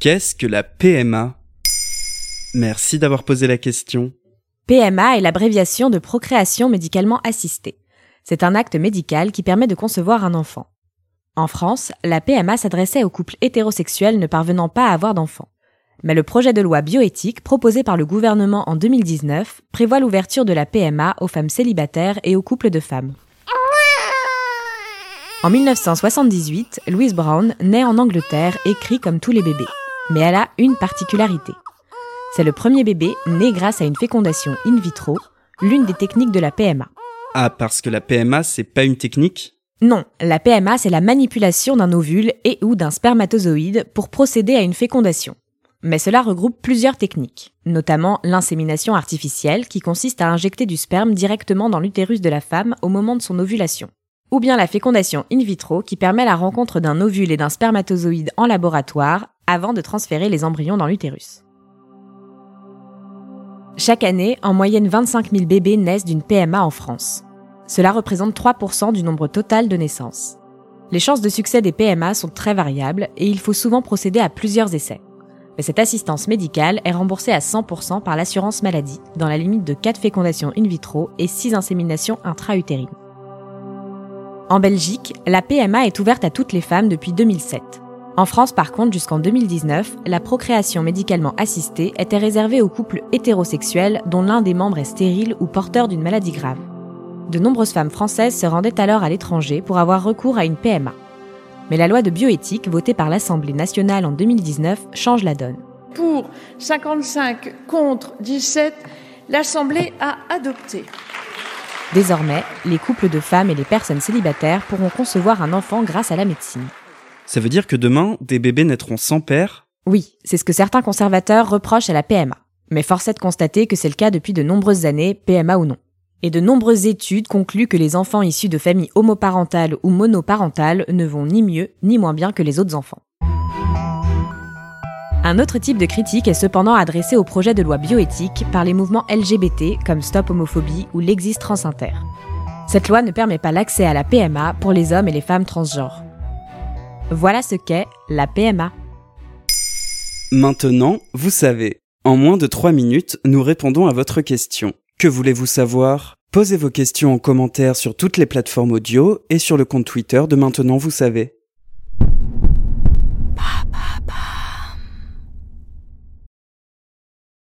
Qu'est-ce que la PMA Merci d'avoir posé la question. PMA est l'abréviation de procréation médicalement assistée. C'est un acte médical qui permet de concevoir un enfant. En France, la PMA s'adressait aux couples hétérosexuels ne parvenant pas à avoir d'enfants. Mais le projet de loi bioéthique proposé par le gouvernement en 2019 prévoit l'ouverture de la PMA aux femmes célibataires et aux couples de femmes. En 1978, Louise Brown naît en Angleterre et crie comme tous les bébés. Mais elle a une particularité. C'est le premier bébé né grâce à une fécondation in vitro, l'une des techniques de la PMA. Ah, parce que la PMA, c'est pas une technique? Non, la PMA, c'est la manipulation d'un ovule et ou d'un spermatozoïde pour procéder à une fécondation. Mais cela regroupe plusieurs techniques, notamment l'insémination artificielle qui consiste à injecter du sperme directement dans l'utérus de la femme au moment de son ovulation ou bien la fécondation in vitro qui permet la rencontre d'un ovule et d'un spermatozoïde en laboratoire avant de transférer les embryons dans l'utérus. Chaque année, en moyenne 25 000 bébés naissent d'une PMA en France. Cela représente 3% du nombre total de naissances. Les chances de succès des PMA sont très variables et il faut souvent procéder à plusieurs essais. Mais cette assistance médicale est remboursée à 100% par l'assurance maladie, dans la limite de 4 fécondations in vitro et 6 inséminations intra-utérines. En Belgique, la PMA est ouverte à toutes les femmes depuis 2007. En France, par contre, jusqu'en 2019, la procréation médicalement assistée était réservée aux couples hétérosexuels dont l'un des membres est stérile ou porteur d'une maladie grave. De nombreuses femmes françaises se rendaient alors à l'étranger pour avoir recours à une PMA. Mais la loi de bioéthique votée par l'Assemblée nationale en 2019 change la donne. Pour 55 contre 17, l'Assemblée a adopté. Désormais, les couples de femmes et les personnes célibataires pourront concevoir un enfant grâce à la médecine. Ça veut dire que demain, des bébés naîtront sans père? Oui, c'est ce que certains conservateurs reprochent à la PMA. Mais force est de constater que c'est le cas depuis de nombreuses années, PMA ou non. Et de nombreuses études concluent que les enfants issus de familles homoparentales ou monoparentales ne vont ni mieux ni moins bien que les autres enfants. Un autre type de critique est cependant adressé au projet de loi bioéthique par les mouvements LGBT comme Stop Homophobie ou l'Existe Transinter. Cette loi ne permet pas l'accès à la PMA pour les hommes et les femmes transgenres. Voilà ce qu'est la PMA. Maintenant, vous savez. En moins de 3 minutes, nous répondons à votre question. Que voulez-vous savoir? Posez vos questions en commentaire sur toutes les plateformes audio et sur le compte Twitter de Maintenant, vous savez.